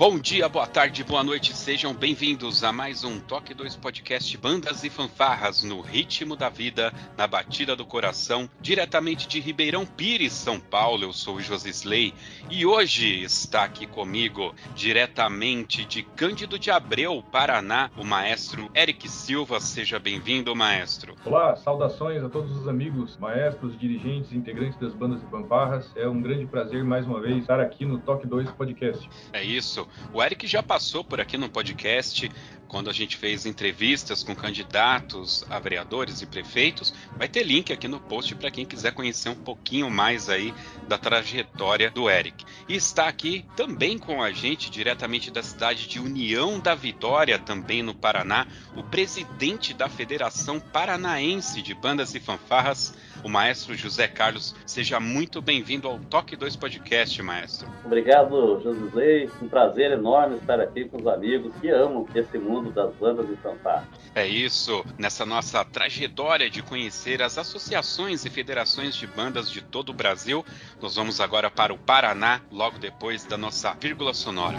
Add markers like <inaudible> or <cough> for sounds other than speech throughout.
Bom dia, boa tarde, boa noite, sejam bem-vindos a mais um Toque 2 Podcast Bandas e Fanfarras no ritmo da vida, na batida do coração, diretamente de Ribeirão Pires, São Paulo. Eu sou o Josisley e hoje está aqui comigo, diretamente de Cândido de Abreu, Paraná, o maestro Eric Silva. Seja bem-vindo, maestro. Olá, saudações a todos os amigos, maestros, dirigentes, integrantes das bandas e fanfarras. É um grande prazer mais uma vez estar aqui no Toque 2 Podcast. É isso. O Eric já passou por aqui no podcast quando a gente fez entrevistas com candidatos a vereadores e prefeitos. Vai ter link aqui no post para quem quiser conhecer um pouquinho mais aí da trajetória do Eric. E está aqui também com a gente, diretamente da cidade de União da Vitória, também no Paraná, o presidente da Federação Paranaense de Bandas e Fanfarras, o maestro José Carlos. Seja muito bem-vindo ao Toque 2 Podcast, maestro. Obrigado, José. Um prazer enorme estar aqui com os amigos que amam esse mundo das bandas e fanfarras. É isso. Nessa nossa trajetória de conhecer as associações e federações de bandas de todo o Brasil, nós vamos agora para o Paraná, logo depois da nossa vírgula sonora.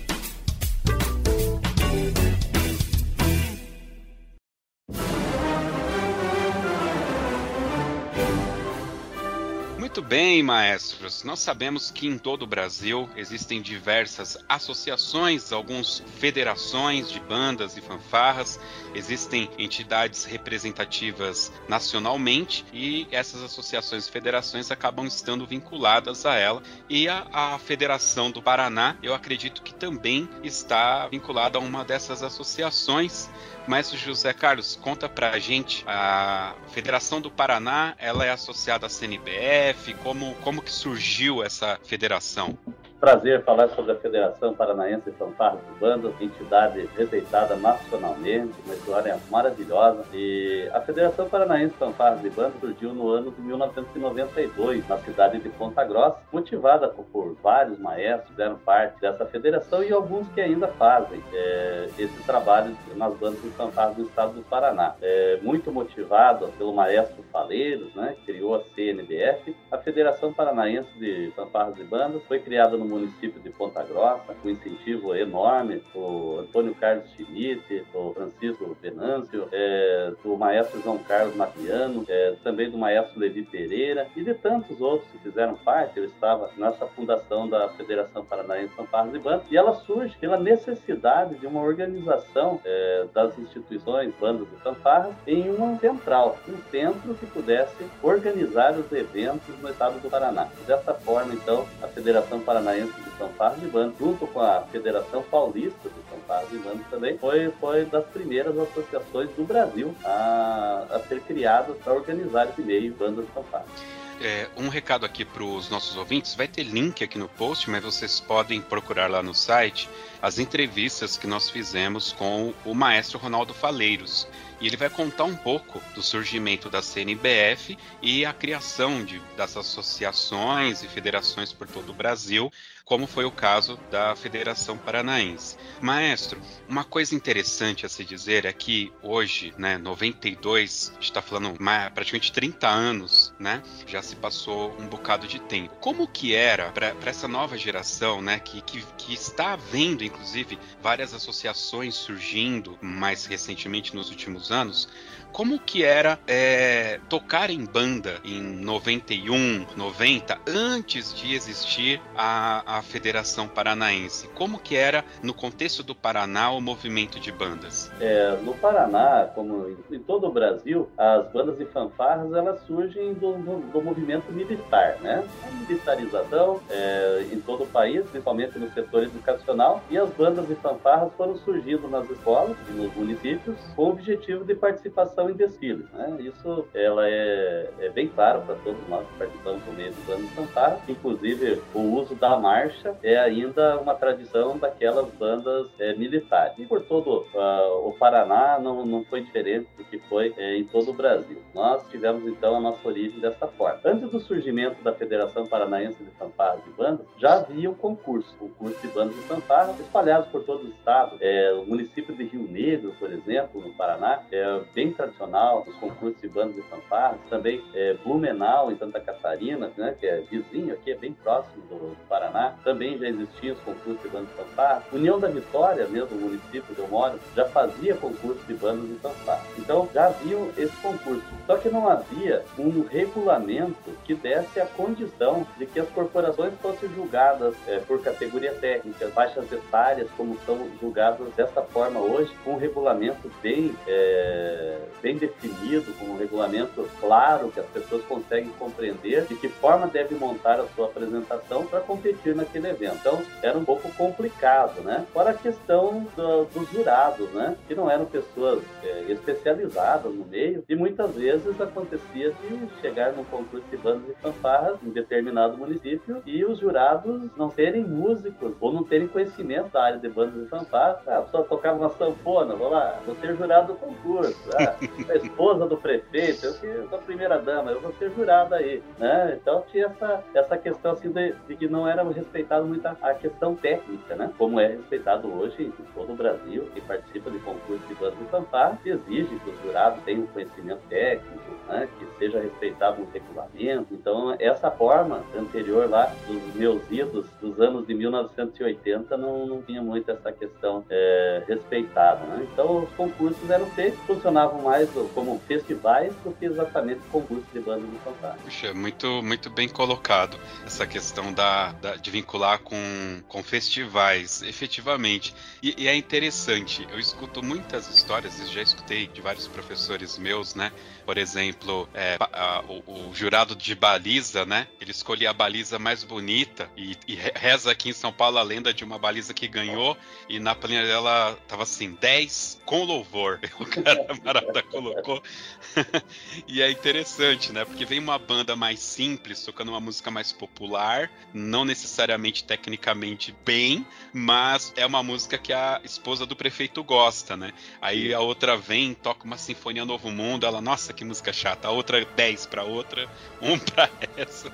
bem, maestros. Nós sabemos que em todo o Brasil existem diversas associações, algumas federações de bandas e fanfarras, existem entidades representativas nacionalmente e essas associações e federações acabam estando vinculadas a ela. E a, a Federação do Paraná, eu acredito que também está vinculada a uma dessas associações. Maestro José Carlos, conta pra gente, a Federação do Paraná, ela é associada à CNBF, como, como que surgiu essa federação? Prazer falar sobre a Federação Paranaense de Fanfarras e Bandas, entidade respeitada nacionalmente, uma história maravilhosa. E a Federação Paranaense de Fanfarras e Bandas surgiu no ano de 1992, na cidade de Ponta Grossa, motivada por vários maestros que fizeram parte dessa federação e alguns que ainda fazem é, esse trabalho nas bandas de fanfarras do estado do Paraná. É, muito motivado pelo maestro Faleiros, né, que criou a CNBF, a Federação Paranaense de Fanfarras e Bandas foi criada no município de Ponta Grossa, com incentivo enorme do Antônio Carlos Schmidt, do Francisco Venâncio, é, do maestro João Carlos Matriano, é, também do maestro Levi Pereira e de tantos outros que fizeram parte. Eu estava nessa fundação da Federação Paranaense de Fanfarras e Bandas e ela surge pela necessidade de uma organização é, das instituições, bandas e fanfarras em uma central, um centro que pudesse organizar os eventos no estado do Paraná. Dessa forma, então, a Federação Paranaense de fanfarras e bandas, junto com a Federação Paulista de fanfarras e bandas também, foi, foi das primeiras associações do Brasil a, a ser criadas para organizar esse meio bandas de fanfarras. É, um recado aqui para os nossos ouvintes: vai ter link aqui no post, mas vocês podem procurar lá no site as entrevistas que nós fizemos com o maestro Ronaldo Faleiros. E ele vai contar um pouco do surgimento da CNBF e a criação de, das associações e federações por todo o Brasil, como foi o caso da Federação Paranaense. Maestro, uma coisa interessante a se dizer é que hoje, né, 92, a gente está falando praticamente 30 anos, né, já se passou um bocado de tempo. Como que era para essa nova geração, né, que, que, que está vendo, inclusive, várias associações surgindo mais recentemente nos últimos anos, como que era é, tocar em banda em 91, 90, antes de existir a, a Federação Paranaense? Como que era, no contexto do Paraná, o movimento de bandas? É, no Paraná, como em todo o Brasil, as bandas e fanfarras elas surgem do, do, movimento militar, né? A militarização é, em todo o país, principalmente no setor educacional, e as bandas e fanfarras foram surgindo nas escolas e nos municípios com o objetivo de participação em desfiles. Né? Isso ela é, é bem claro para todos nós que participamos do meio dos anos Santara. Inclusive, o uso da marcha é ainda uma tradição daquelas bandas é, militares. E por todo uh, o Paraná não, não foi diferente do que foi é, em todo o Brasil. Nós tivemos então a nossa origem dessa forma. Antes do surgimento da Federação Paranaense de Fanfarras e Bandas, já havia o concurso, concurso de bandas de fanfarras espalhados por todo o estado. É, o município de Rio Negro, por exemplo, no Paraná, é bem tradicional tradicional, os concursos de bandas e fanfarras, também é, Blumenau, em Santa Catarina, né, que é vizinho aqui, é bem próximo do, do Paraná, também já existiam os concursos de bandas e fanfarras. União da Vitória, mesmo o município onde eu moro, já fazia concurso de bandas e fanfarras. Então já havia esse concurso. Só que não havia um regulamento que desse a condição de que as corporações fossem julgadas é, por categoria técnica, faixas etárias, como são julgadas dessa forma hoje, com um regulamento bem, é, bem definido, com um regulamento claro que as pessoas conseguem compreender de que forma deve montar a sua apresentação para competir naquele evento. Então, era um pouco complicado, né? Fora a questão do, dos jurados, né? Que não eram pessoas é, especializadas no meio e muitas vezes acontecia de chegar num concurso de bandas e fanfarras em determinado município e os jurados não serem músicos ou não terem conhecimento da área de bandas e fanfarras. Ah, pessoa tocava uma sanfona, vou lá, vou ser jurado do concurso. Ah, a esposa do prefeito, eu que da primeira dama, eu vou ser jurado aí, né? Então tinha essa, essa questão assim de, de que não era respeitado muito a, a, questão técnica, né? Como é respeitado hoje em todo o Brasil, que participa de concursos de bandas fanfarra, que exige que os jurados tenham um conhecimento técnico, né? Que seja respeitado o regulamento. Então essa forma anterior lá dos meus idos dos anos de 1980 não, não tinha muito essa questão é, respeitada, né? Então os concursos eram feitos, funcionavam mais como festivais do que exatamente concursos de banda de fantasma. Puxa, muito, muito bem colocado essa questão da, da, de vincular com, com festivais, efetivamente. E, e, é interessante, eu escuto muitas histórias, e já escutei de vários professores meus, né? Por exemplo, é, a, o, o, jurado de baliza, né? Ele escolhia a baliza mais bonita e, e, reza aqui em São Paulo a lenda de uma baliza que ganhou e na planilha dela tava assim, 10 com louvor. <laughs> O cara marada colocou. <laughs> e é interessante, né? Porque vem uma banda mais simples, tocando uma música mais popular, não necessariamente tecnicamente bem, mas é uma música que a esposa do prefeito gosta, né? Aí a outra vem, toca uma Sinfonia Novo Mundo, ela, nossa, que música chata. A outra 10 para outra, <laughs> um para essa.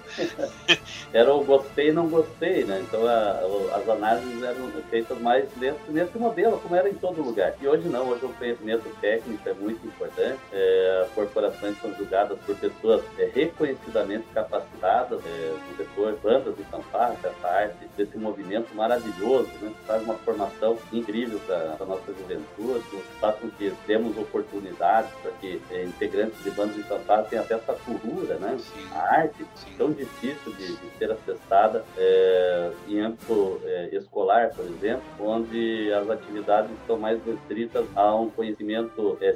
<laughs> Era o gostei e não gostei, né? Então a, as análises eram feitas mais nesse, nesse modelo, como era em todo lugar. E hoje não, hoje o conhecimento técnico é muito importante. É, as corporações são julgadas por pessoas é, reconhecidamente capacitadas é, no setor bandas e fanfarras, essa arte, desse movimento maravilhoso, né? Que faz uma formação incrível para a nossa juventude, faz com que demos oportunidades para que é, integrantes de bandas de fanfarras tenham acesso à cultura, né? Sim. A arte Sim. tão difícil de, de ser acessada é, em âmbito é, escolar, por exemplo, onde as atividades estão mais restritas a um conhecimento é,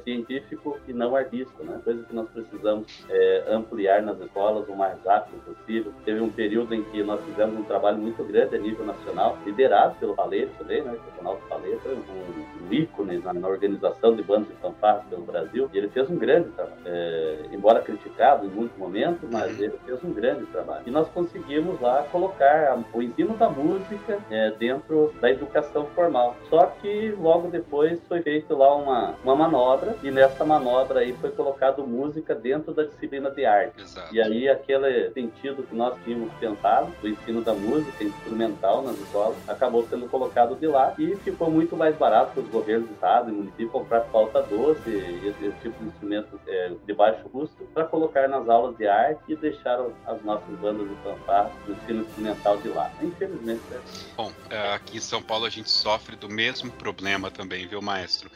científico e não artístico, né? Coisa que nós precisamos é, ampliar nas escolas o mais rápido possível. Teve um período em que nós fizemos um trabalho muito grande a nível nacional, liderado pelo Paleto também, né? O Ronaldo Paleto, um, um ícone na, na, organização de bandas de fanfarras pelo Brasil, e ele fez um grande trabalho. É, é, embora criticado em muitos momentos, mas ele fez um grande trabalho. E nós conseguimos lá colocar o ensino da música é, dentro da educação formal. Só que logo depois foi feito lá uma, uma manobra e nessa manobra aí foi colocado música dentro da disciplina de arte. Exato. E aí aquele sentido que nós tínhamos pensado do ensino da música instrumental nas escolas acabou sendo colocado de lá e ficou muito mais barato para os governos do estado e município comprar flauta doce e esse, esse tipo de instrumento é, de baixo custo para colocar nas aulas de arte e deixar as nossas bandas de fanfarra no ensino instrumental de lá. Infelizmente. É. Bom, é, aqui em São Paulo a gente sofre do mesmo problema também, viu, maestro?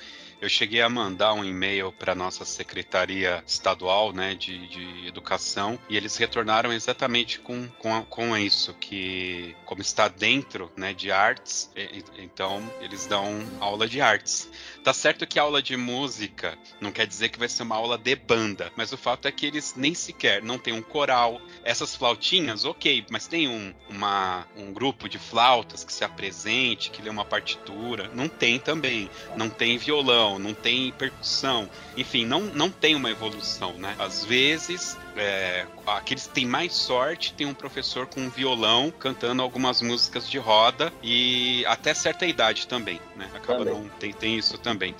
Eu cheguei a mandar um e-mail para nossa secretaria estadual, né, de, de, educação, e eles retornaram exatamente com, com, com isso, que como está dentro, né, de artes, então eles dão aula de artes. Tá certo que aula de música não quer dizer que vai ser uma aula de banda, mas o fato é que eles nem sequer não tem um coral. Essas flautinhas, ok, mas tem um, uma, um grupo de flautas que se apresente, que lê uma partitura. Não tem também. Não tem violão, não tem percussão. Enfim, não, não tem uma evolução, né? Às vezes é, aqueles que têm mais sorte tem um professor com um violão cantando algumas músicas de roda e até certa idade também, né? Acaba também. não tem, tem isso também.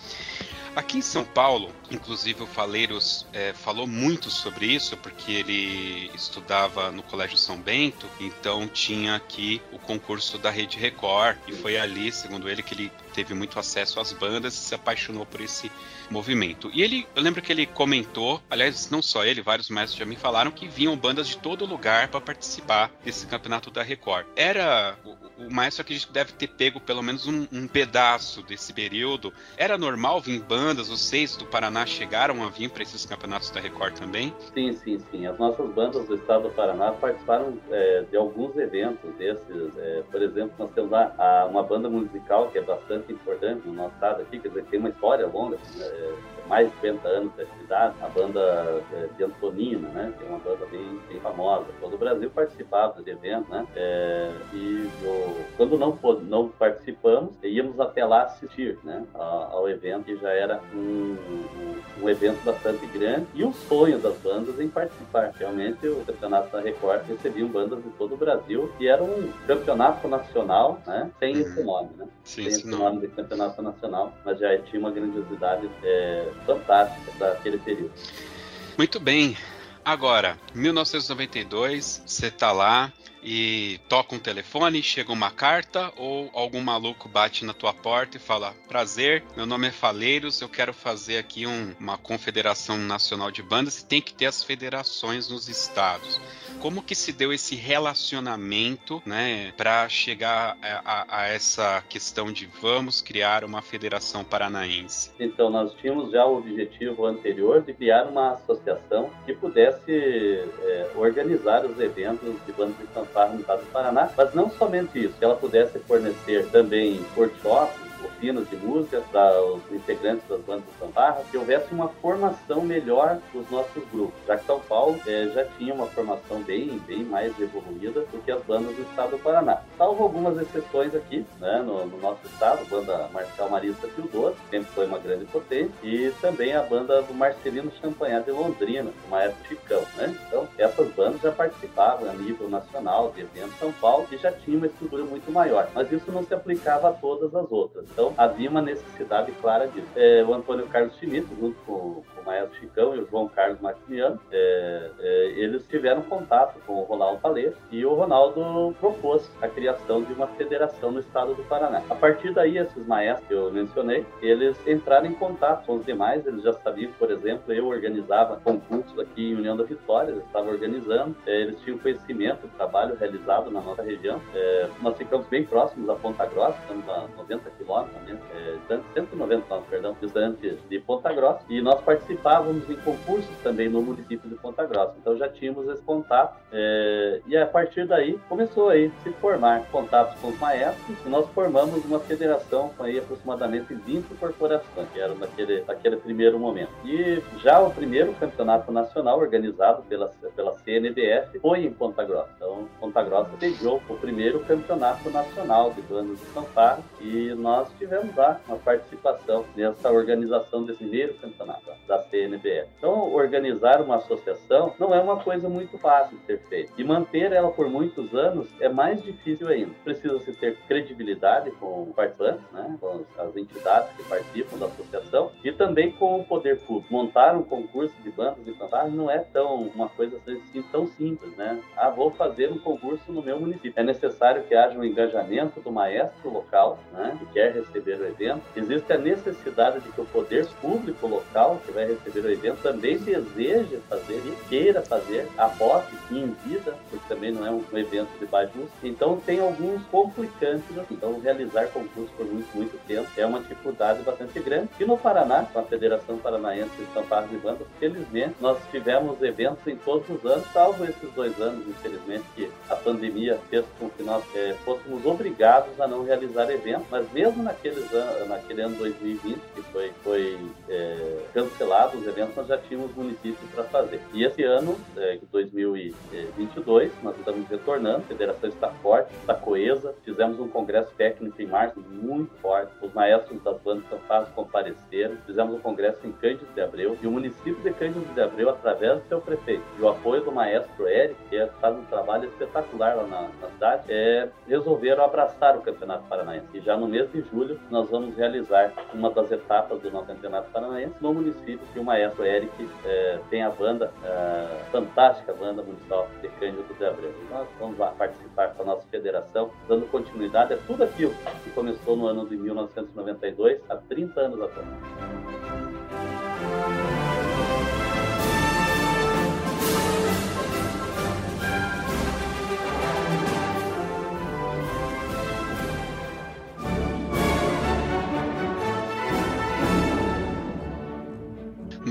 Aqui em São Paulo, inclusive o Faleiros é, falou muito sobre isso, porque ele estudava no Colégio São Bento, então tinha aqui o concurso da Rede Record, e foi ali, segundo ele, que ele teve muito acesso às bandas e se apaixonou por esse movimento. E ele, eu lembro que ele comentou, aliás, não só ele, vários mestres já me falaram que vinham bandas de todo lugar para participar desse campeonato da Record. Era o, o maestro acredito que deve ter pego pelo menos um, um, pedaço desse período. Era normal vir bandas, vocês do Paraná chegaram a vir para esses campeonatos da Record também? Sim, sim, sim. As nossas bandas do estado do Paraná participaram é, de alguns eventos desses. É, por exemplo, nós temos lá a, uma banda musical que é bastante importante no nosso estado aqui, quer dizer, tem uma história longa. Né? Mais de 50 anos de atividade, a banda é, de Antonina, né, que é uma banda bem, bem famosa. Todo o Brasil participava de evento, né, é, e quando não, não participamos, íamos até lá assistir, né, ao evento, que já era um, um, evento bastante grande, e o sonho das bandas em participar. Realmente, o campeonato da Record recebiam bandas de todo o Brasil, e era um campeonato nacional, né, sem esse uhum. nome, né, Sim, sem esse nome de campeonato nacional, mas já tinha uma grandiosidade é, fantástica daquele período. Muito bem. Agora, 1992, você está lá e toca um telefone, chega uma carta ou algum maluco bate na tua porta e fala: Prazer, meu nome é Faleiros, eu quero fazer aqui um, uma confederação nacional de bandas e tem que ter as federações nos estados. Como que se deu esse relacionamento, né, para chegar a, a, a, essa questão de vamos criar uma federação paranaense? Então, nós tínhamos já o objetivo anterior de criar uma associação que pudesse é, organizar os eventos de bandas de fanfarra no estado do Paraná, mas não somente isso, que ela pudesse fornecer também workshops oficinas de música para os integrantes das bandas de fanfarra, que houvesse uma formação melhor dos nossos grupos, já que São Paulo é, já tinha uma formação bem, bem mais evoluída do que as bandas do estado do Paraná. Salvo algumas exceções aqui, né, no, no nosso estado, a banda Marcial Marista Teodoro, sempre foi uma grande potência, e também a banda do Marcelino Champanhar de Londrina, o maestro Chicão. Né? Então, essas bandas já participavam a nível nacional de eventos São Paulo e já tinha uma estrutura muito maior, mas isso não se aplicava a todas as outras. Então, havia uma necessidade clara disso. É, o Antônio Carlos Schmidt, junto com, Maestro Chicão e o João Carlos Maximiano, é, é, eles tiveram contato com o Ronaldo Palês e o Ronaldo propôs a criação de uma federação no estado do Paraná. A partir daí, esses maestros que eu mencionei, eles entraram em contato com os demais, eles já sabiam, por exemplo, eu organizava concursos aqui em União da Vitória, eles estavam organizando, é, eles tinham conhecimento do trabalho realizado na nossa região. É, nós ficamos bem próximos da Ponta Grossa, estamos a 90 quilômetros é, 190 perdão, estudantes de Ponta Grossa, e nós participávamos em concursos também no município de Ponta Grossa. Então já tínhamos esse contato, é, e a partir daí começou aí se formar contatos com os maestros, e nós formamos uma federação com aí aproximadamente 20 corporações, que eram naquele, naquele primeiro momento. E já o primeiro campeonato nacional organizado pela, pela CNBF foi em Ponta Grossa. Então, Ponta Grossa sediou o primeiro campeonato nacional de bandas de fanfarra, e nós tivemos lá uma participação nessa organização desse primeiro campeonato da CNBF. Então, organizar uma associação não é uma coisa muito fácil de ser feita. E manter ela por muitos anos é mais difícil ainda. Precisa-se ter credibilidade com participantes, né, com as entidades que participam da associação e também com o poder público. Montar um concurso de bandas e fantasmas não é tão uma coisa assim, tão simples, né? Ah, vou fazer um concurso no meu município. É necessário que haja um engajamento do maestro local, né, que quer receber o evento. Existe a necessidade de que o poder público local que vai receber o evento também deseje fazer e queira fazer a posse em vida, porque também não é um evento de baixo custo. Então tem alguns complicantes. Assim. Então realizar concurso por muito, muito tempo é uma dificuldade bastante grande. E no Paraná, com a Federação Paranaense de Paulo de Bandas, felizmente nós tivemos eventos em todos os anos, salvo esses dois anos, infelizmente, que a pandemia fez com que nós é, fôssemos obrigados a não realizar eventos. Mas mesmo naqueles naquele ano 2020, que foi, foi é, cancelado os eventos, nós já tínhamos municípios para fazer. E esse ano, é, 2022, nós estamos retornando, a federação está forte, está coesa, fizemos um congresso técnico em março muito forte, os maestros das bandas fantasmas compareceram, fizemos um congresso em Cândido de Abreu, e o município de Cândido de Abreu, através do seu prefeito, e o apoio do maestro Eric, que é, faz um trabalho espetacular lá na, na cidade, é, resolveram abraçar o Campeonato Paranaense. E já no mês de julho, nós vamos realizar uma das etapas do nosso Campeonato Paranaense no município que o maestro Eric é, tem a banda, é, fantástica banda municipal de Cândido de Abreu. Nós vamos lá participar com a nossa federação, dando continuidade a tudo aquilo que começou no ano de 1992, há 30 anos atrás.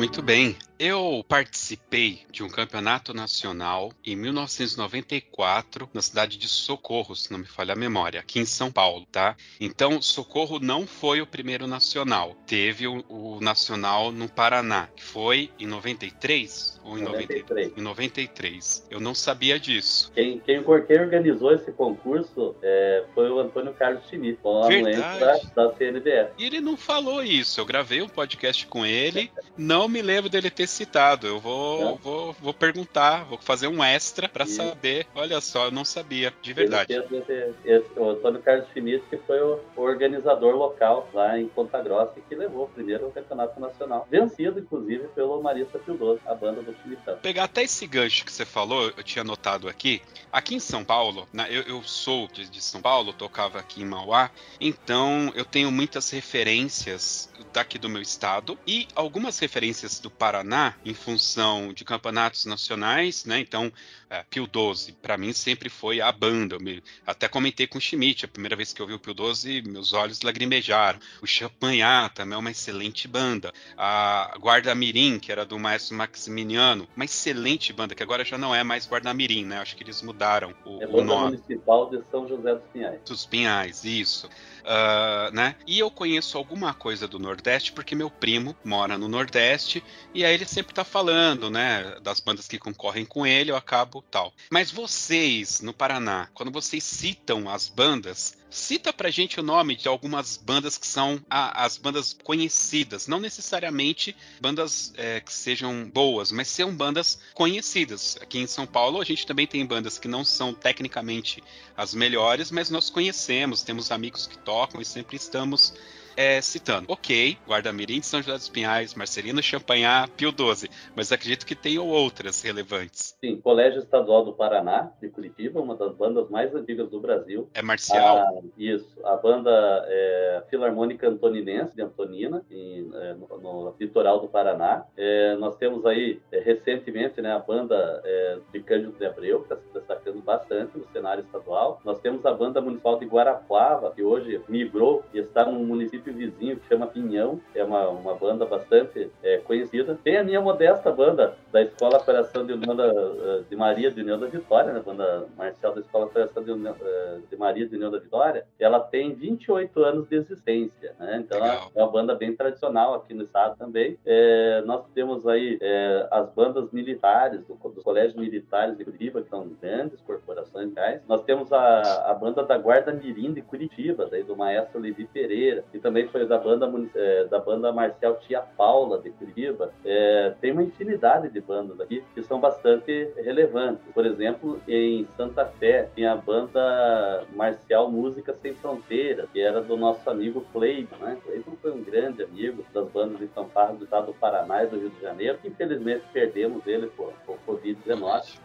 Muito bem. Eu participei de um campeonato nacional em 1994 na cidade de Socorro, se não me falha a memória, aqui em São Paulo, tá? Então, Socorro não foi o primeiro nacional. Teve o, o nacional no Paraná, que foi em 93 ou em 93? Em 93. Eu não sabia disso. Quem, quem, quem organizou esse concurso é, foi o Antônio Carlos Schmidt, da, da CNBF. E ele não falou isso. Eu gravei um podcast com ele, não me lembro dele ter citado. Eu vou, é. vou, vou perguntar, vou fazer um extra para saber. Olha só, eu não sabia, de verdade. Esse, esse, o Antônio Carlos Schmidt, que foi o, organizador local lá em Ponta Grossa, que levou o primeiro campeonato nacional, vencido inclusive pelo Marista Pildoso, a banda do Chimitão. Pegar até esse gancho que você falou, eu tinha notado aqui. Aqui em São Paulo, né, eu, eu sou de, de São Paulo, tocava aqui em Mauá, então eu tenho muitas referências daqui do meu estado e algumas referências do Paraná em função de campeonatos nacionais, né? Então, é, Pio 12, para mim sempre foi a banda. Me, até comentei com o Schmidt, a primeira vez que eu vi o Pio 12, meus olhos lagrimejaram. O Champagnat também é uma excelente banda. A Guarda Mirim, que era do maestro Maximiliano, uma excelente banda, que agora já não é mais Guarda Mirim, né? Acho que eles mudaram o, é o nome. municipal de São José dos Pinhais. Dos Pinhais, isso. Uh, né? E eu conheço alguma coisa do Nordeste porque meu primo mora no Nordeste e aí ele sempre tá falando, né, das bandas que concorrem com ele, eu acabo tal. Mas vocês no Paraná, quando vocês citam as bandas, Cita pra gente o nome de algumas bandas que são a, as bandas conhecidas, não necessariamente bandas é, que sejam boas, mas são bandas conhecidas. Aqui em São Paulo a gente também tem bandas que não são tecnicamente as melhores, mas nós conhecemos, temos amigos que tocam e sempre estamos é, citando, ok, Guarda-Mirim de São José dos Pinhais, Marcelino Champagnat, Pio 12, mas acredito que tenham outras relevantes. Sim, Colégio Estadual do Paraná, de Curitiba, uma das bandas mais antigas do Brasil. É marcial? Ah, isso, a banda é, Filarmônica Antoninense, de Antonina, em, é, no, no, litoral do Paraná. É, nós temos aí, é, recentemente, né, a banda é, de Cândido de Abreu, que está se destacando bastante no cenário estadual. Nós temos a banda municipal de Guarapuava, que hoje migrou e está no município município vizinho que chama Pinhão, é uma, uma banda bastante é, conhecida. Tem a minha modesta banda, da Escola Operação de União eh, de Maria de União da Vitória, né? banda marcial da Escola Operação de, União, eh, de Maria de União da Vitória, ela tem 28 anos de existência, né? Então Legal. é uma banda bem tradicional aqui no estado também. É, nós temos aí é, as bandas militares, do, dos colégios militares de Curitiba, que são grandes corporações reais. Nós temos a, a banda da Guarda Mirim de Curitiba, daí do maestro Levi Pereira, que também foi da banda, é, da banda marcial Tia Paula de Curitiba. É, tem uma infinidade de bandas aqui que são bastante relevantes. Por exemplo, em Santa Fé, tem a banda marcial Música Sem Fronteiras, que era do nosso amigo Cleiton, né? Cleiton foi um grande amigo das bandas de fanfarras do estado do Paraná e do Rio de Janeiro. Infelizmente, perdemos ele por, por Covid-19.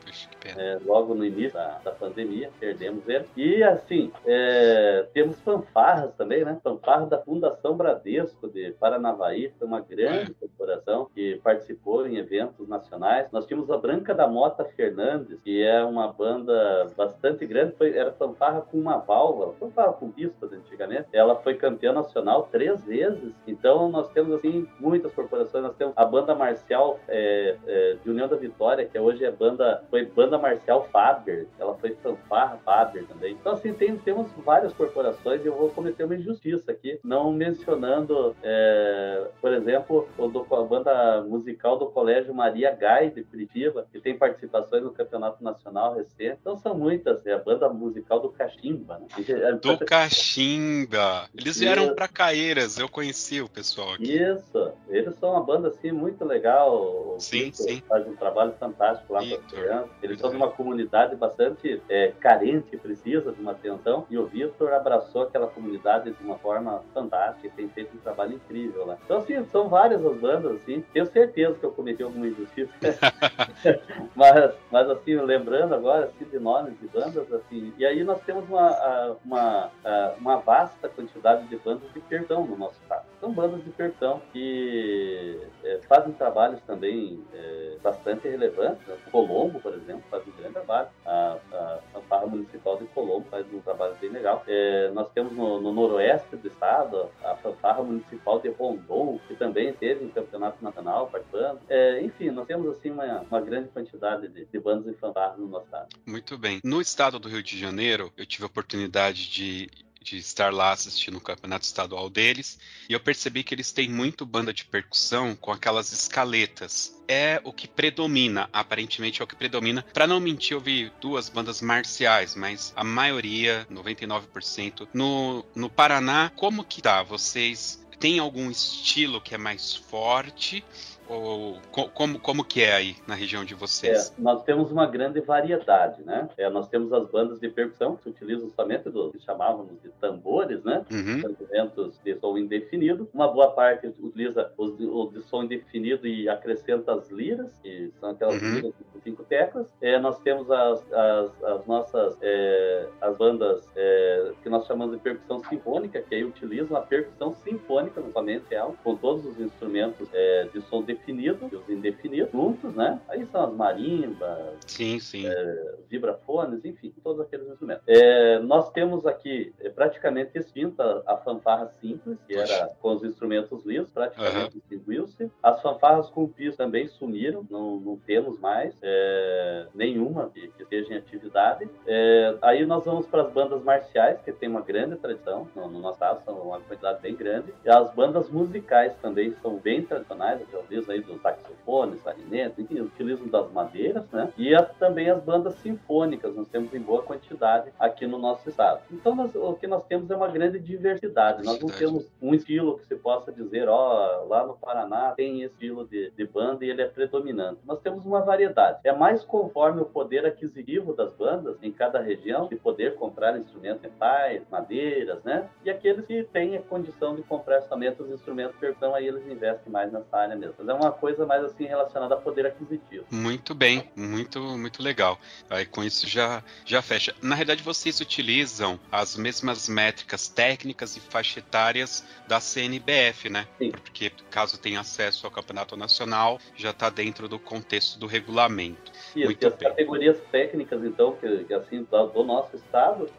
É, logo no início da, da, pandemia, perdemos ele. E, assim, é, temos fanfarras também, né? Fanfarras da Fundação Bradesco de Paranavaí, foi uma grande corporação que participou em eventos nacionais. Nós tínhamos a Branca da Mota Fernandes, que é uma banda bastante grande, foi, era fanfarra com uma válvula, fanfarra com pistas antigamente. Ela foi campeã nacional três vezes. Então, nós temos, assim, muitas corporações. Nós temos a banda marcial é, é, de União da Vitória, que hoje é banda, foi banda marcial Faber. Ela foi fanfarra Faber também. Então, assim, tem, temos várias corporações e eu vou cometer uma injustiça aqui, não mencionando, é, por exemplo, o do, a banda musical do Colégio Maria Gai de Curitiba, que tem participações no Campeonato Nacional recente. Então, são muitas. É a banda musical do Cachimba. Né? É do Cachimba! Eles vieram para Caeiras, eu conheci o pessoal aqui. Isso, eles são uma banda assim muito legal. Sim, Victor sim. Faz um trabalho fantástico lá as crianças. Eles são de uma comunidade bastante é, carente, precisa de uma atenção. E o Vitor abraçou aquela comunidade de uma forma fantástica e tem feito um trabalho incrível lá. Então, assim, são várias as bandas, assim. Tenho certeza que eu cometi alguma injustiça. <laughs> mas, mas, assim, lembrando agora, assim, de nomes de bandas, assim. E aí nós temos uma, uma, uma vasta quantidade de bandas de perdão no nosso estado. São bandas de percussão que é, fazem trabalhos também é, bastante relevantes. Né? Colombo, por exemplo, faz um grande trabalho. A, a Fanfarra Municipal de Colombo faz um trabalho bem legal. É, nós temos no, no, noroeste do estado a Fanfarra Municipal de Rondon, que também teve um campeonato nacional participando. Enfim, nós temos assim uma, uma grande quantidade de, de bandas e fanfarras no nosso estado. Muito bem. No estado do Rio de Janeiro, eu tive a oportunidade de de estar lá assistindo o campeonato estadual deles, e eu percebi que eles têm muito banda de percussão com aquelas escaletas. É o que predomina, aparentemente é o que predomina. Para não mentir, eu vi duas bandas marciais, mas a maioria, 99%, no, no Paraná, como que tá? Vocês têm algum estilo que é mais forte ou como, como que é aí na região de vocês? É, nós temos uma grande variedade, né? É, nós temos as bandas de percussão que utilizam somente do que chamávamos de tambores, né? Uhum. Instrumentos de som indefinido. Uma boa parte utiliza os de, o de som indefinido e acrescenta as liras, que são aquelas uhum. liras com cinco teclas. É, nós temos as, as, as nossas é, as bandas é, que nós chamamos de percussão sinfônica, que aí utilizam a percussão sinfônica somente ela, com todos os instrumentos é, de som definido definido e os indefinidos juntos, né? Aí são as marimbas, sim, sim. É, vibrafones, enfim, todos aqueles instrumentos. É, nós temos aqui é, praticamente extinta a fanfarra simples, que era com os instrumentos lisos, praticamente uhum. extinguiu-se. As fanfarras com piso também sumiram, não, não temos mais é, nenhuma que, que, esteja em atividade. É, aí nós vamos para as bandas marciais, que tem uma grande tradição no, no nosso estado, são uma quantidade bem grande. E as bandas musicais também são bem tradicionais, eu já aí do saxofone, clarinete, enfim, utilizam das madeiras, né? E as, também as bandas sinfônicas, nós temos em boa quantidade aqui no nosso estado. Então, nós, o que nós temos é uma grande diversidade. Nós não temos um estilo que se possa dizer, ó, oh, lá no Paraná tem esse estilo de, de banda e ele é predominante. Nós temos uma variedade. É mais conforme o poder aquisitivo das bandas em cada região, de poder comprar instrumentos metais, madeiras, né? E aqueles que têm a condição de comprar somente os instrumentos de percussão, aí eles investem mais nessa área mesmo. É uma coisa mais assim relacionada a poder aquisitivo. Muito bem, muito muito legal. Aí com isso já já fecha. Na realidade vocês utilizam as mesmas métricas técnicas e faixa etárias da CNBF, né? Sim. Porque caso tenha acesso ao campeonato nacional, já está dentro do contexto do regulamento. Isso, muito e as bem. categorias técnicas então que, que assim do nosso estado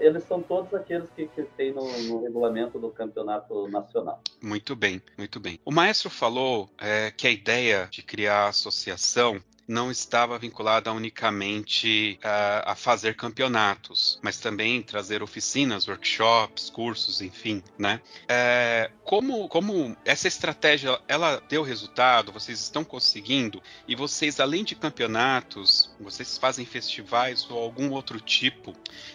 eles são todos aqueles que, que tem no, no, regulamento do campeonato nacional. Muito bem, muito bem. O maestro falou é, que a ideia de criar a associação não estava vinculada unicamente a, a, fazer campeonatos, mas também trazer oficinas, workshops, cursos, enfim, né? É, como, como essa estratégia ela deu resultado? Vocês estão conseguindo? E vocês, além de campeonatos, vocês fazem festivais ou algum outro tipo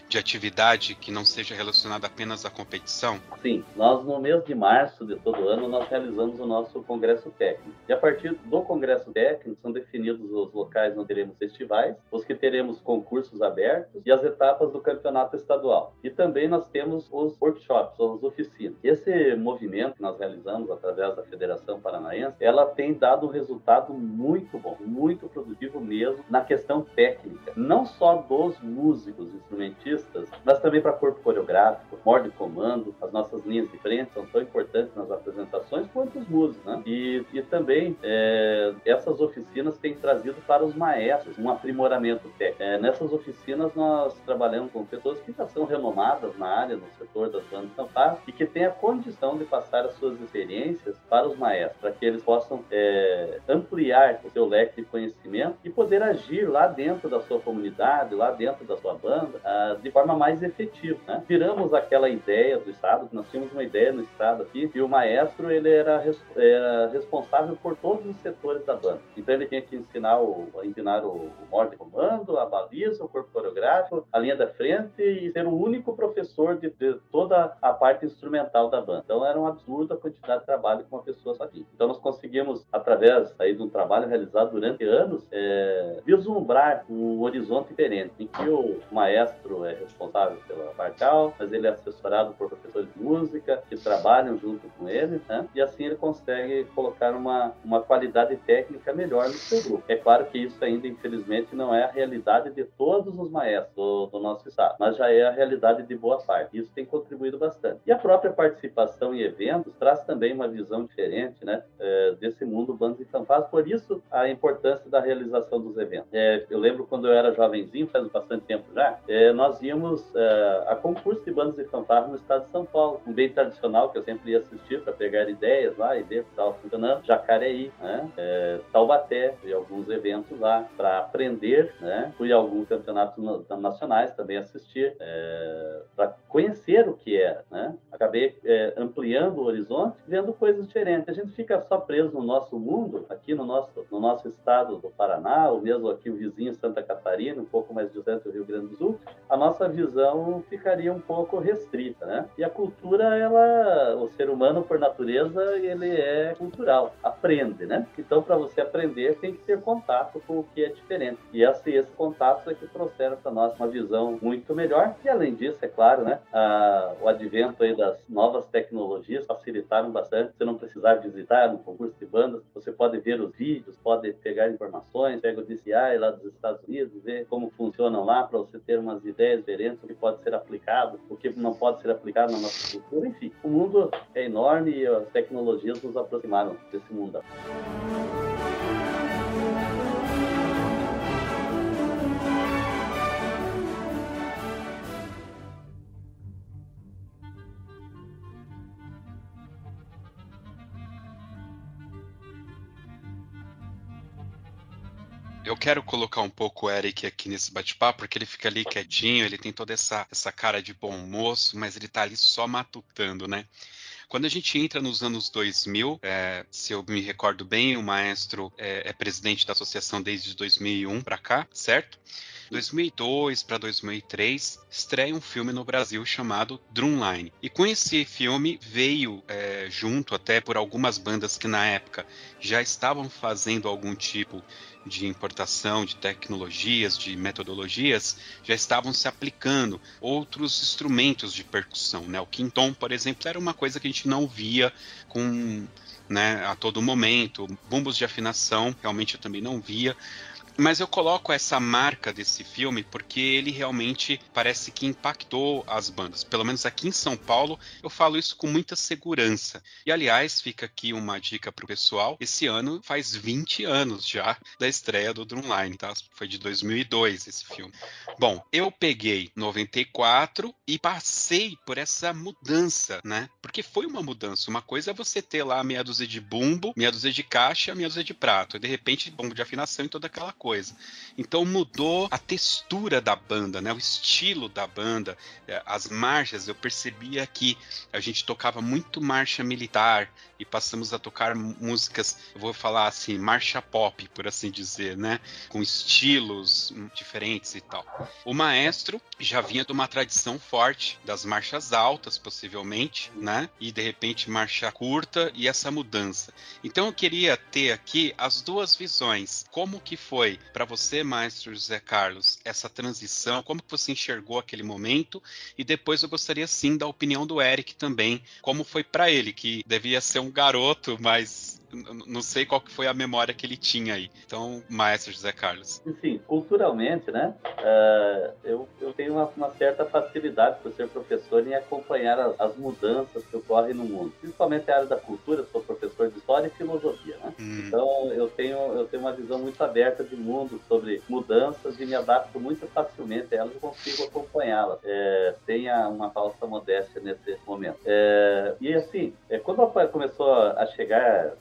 de atividade que não seja relacionada apenas à competição? Sim, nós no mês de março de todo ano nós realizamos o nosso congresso técnico. E a partir do congresso técnico são definidos os locais onde teremos festivais, os que teremos concursos abertos e as etapas do campeonato estadual. E também nós temos os workshops, as oficinas. Esse movimento que nós realizamos através da Federação Paranaense, ela tem dado um resultado muito bom, muito produtivo mesmo na questão técnica. Não só dos músicos, instrumentistas, mas também para corpo coreográfico, morde comando, as nossas linhas de frente são tão importantes nas apresentações quanto os músicos, né? E, e também é, essas oficinas têm trazido para os maestros um aprimoramento técnico. É, nessas oficinas nós trabalhamos com pessoas que já são renomadas na área, no setor das bandas fanfarras e que têm a condição de passar as suas experiências para os maestros, para que eles possam é, ampliar o seu leque de conhecimento e poder agir lá dentro da sua comunidade, lá dentro da sua banda, ah, de forma mais efetiva. Né? Tiramos aquela ideia do Estado, nós tínhamos uma ideia no Estado aqui, que o maestro ele era, era responsável por todos os setores da banda. Então ele tinha que ensinar o o, ensinar o, o modo de comando, a baliza, o corpo coreográfico, a linha da frente e ser o único professor de, de, toda a parte instrumental da banda. Então era um absurdo a quantidade de trabalho que uma pessoa fazia. Então nós conseguimos, através aí de um trabalho realizado durante anos, é, vislumbrar um horizonte diferente, em que o maestro é responsável pela parcal, mas ele é assessorado por professores de música que trabalham junto com ele, né? e assim ele consegue colocar uma, uma qualidade técnica melhor no seu grupo. É claro que isso ainda, infelizmente, não é a realidade de todos os maestros do, do, nosso estado, mas já é a realidade de boa parte. Isso tem contribuído bastante. E a própria participação em eventos traz também uma visão diferente né, é, desse mundo bandos e fanfarras, por isso a importância da realização dos eventos. É, eu lembro quando eu era jovenzinho, faz bastante tempo já, é, nós íamos é, a concurso de bandas e fanfarras no estado de São Paulo, um bem tradicional que eu sempre ia assistir para pegar ideias lá e ver o estava funcionando, Jacareí, né, é, Taubaté e alguns eventos lá para aprender, né? Fui a alguns campeonatos nacionais também assistir, é, para conhecer o que é, né? Acabei é, ampliando o horizonte, vendo coisas diferentes. A gente fica só preso no nosso mundo, aqui no nosso, no nosso estado do Paraná, ou mesmo aqui o vizinho Santa Catarina, um pouco mais distante do Rio Grande do Sul, a nossa visão ficaria um pouco restrita, né? E a cultura, ela, o ser humano por natureza, ele é cultural, aprende, né? Então, para você aprender, tem que ter contato contato com o que é diferente. E esse, esses contatos é que trouxeram para nós uma visão muito melhor. E além disso, é claro, né, a, o advento aí das novas tecnologias facilitaram bastante. Você não precisar visitar um concurso de bandas, você pode ver os vídeos, pode pegar informações, pega o DCI lá dos Estados Unidos, ver como funcionam lá para você ter umas ideias diferentes, o que pode ser aplicado, o que não pode ser aplicado na nossa cultura. Enfim, o mundo é enorme e as tecnologias nos aproximaram desse mundo. Quero colocar um pouco o Eric aqui nesse bate-papo, porque ele fica ali quietinho, ele tem toda essa, essa cara de bom moço, mas ele tá ali só matutando, né? Quando a gente entra nos anos 2000, é, se eu me recordo bem, o maestro é, é presidente da associação desde 2001 para cá, certo? 2002 para 2003, estreia um filme no Brasil chamado Drumline. E com esse filme veio é, junto até por algumas bandas que na época já estavam fazendo algum tipo de importação de tecnologias, de metodologias, já estavam se aplicando outros instrumentos de percussão. Né? O quinton, por exemplo, era uma coisa que a gente não via com né, a todo momento. Bumbos de afinação, realmente eu também não via. Mas eu coloco essa marca desse filme porque ele realmente parece que impactou as bandas. Pelo menos aqui em São Paulo, eu falo isso com muita segurança. E aliás, fica aqui uma dica pro pessoal. Esse ano faz 20 anos já da estreia do Drumline, tá? Foi de 2002 esse filme. Bom, eu peguei 94 e passei por essa mudança, né? Porque foi uma mudança. Uma coisa é você ter lá meia dúzia de bumbo, meia dúzia de caixa, meia dúzia de prato. E de repente, bumbo de afinação e toda aquela coisa. Então mudou a textura da banda, né? O estilo da banda, é, as marchas. Eu percebia que a gente tocava muito marcha militar e passamos a tocar músicas, vou falar assim, marcha pop, por assim dizer, né? Com estilos diferentes e tal. O maestro já vinha de uma tradição forte das marchas altas, possivelmente, né? E de repente marcha curta e essa mudança. Então eu queria ter aqui as duas visões. Como que foi para você, maestro José Carlos, essa transição? Como que você enxergou aquele momento? E depois eu gostaria sim da opinião do Eric também, como foi para ele, que devia ser um garoto, mas não sei qual que foi a memória que ele tinha aí. Então, maestro José Carlos. Enfim, culturalmente, né? Uh, eu, eu tenho uma, uma, certa facilidade por ser professor em acompanhar as, as, mudanças que ocorrem no mundo. Principalmente a área da cultura, sou professor de história e filosofia, né? Hum. Então, eu tenho, eu tenho uma visão muito aberta de mundo sobre mudanças e me adapto muito facilmente a elas e consigo acompanhá-las, é, sem a, uma falsa modéstia nesse momento. É, e assim, é, quando começou a chegar